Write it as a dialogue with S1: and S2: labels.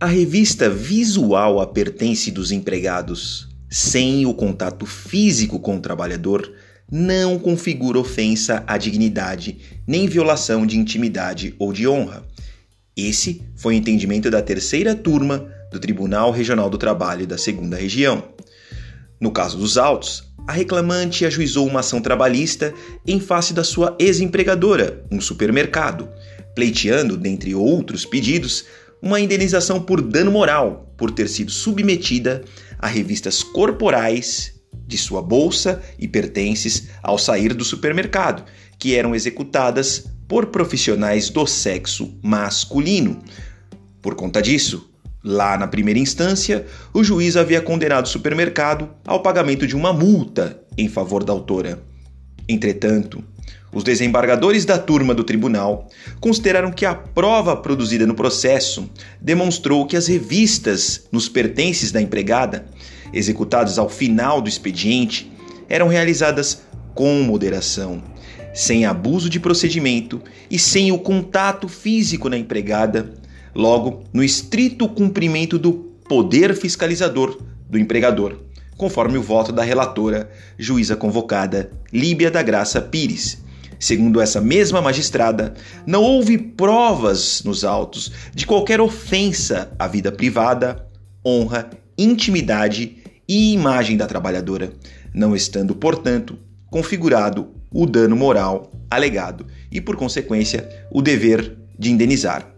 S1: A revista visual a pertence dos empregados, sem o contato físico com o trabalhador, não configura ofensa à dignidade, nem violação de intimidade ou de honra. Esse foi o entendimento da terceira turma do Tribunal Regional do Trabalho da Segunda Região. No caso dos autos, a reclamante ajuizou uma ação trabalhista em face da sua ex-empregadora, um supermercado, pleiteando, dentre outros pedidos, uma indenização por dano moral por ter sido submetida a revistas corporais de sua bolsa e pertences ao sair do supermercado, que eram executadas por profissionais do sexo masculino. Por conta disso, lá na primeira instância, o juiz havia condenado o supermercado ao pagamento de uma multa em favor da autora. Entretanto, os desembargadores da turma do tribunal consideraram que a prova produzida no processo demonstrou que as revistas nos pertences da empregada, executadas ao final do expediente, eram realizadas com moderação, sem abuso de procedimento e sem o contato físico na empregada, logo no estrito cumprimento do poder fiscalizador do empregador, conforme o voto da relatora, juíza convocada Líbia da Graça Pires Segundo essa mesma magistrada, não houve provas nos autos de qualquer ofensa à vida privada, honra, intimidade e imagem da trabalhadora, não estando, portanto, configurado o dano moral alegado e, por consequência, o dever de indenizar.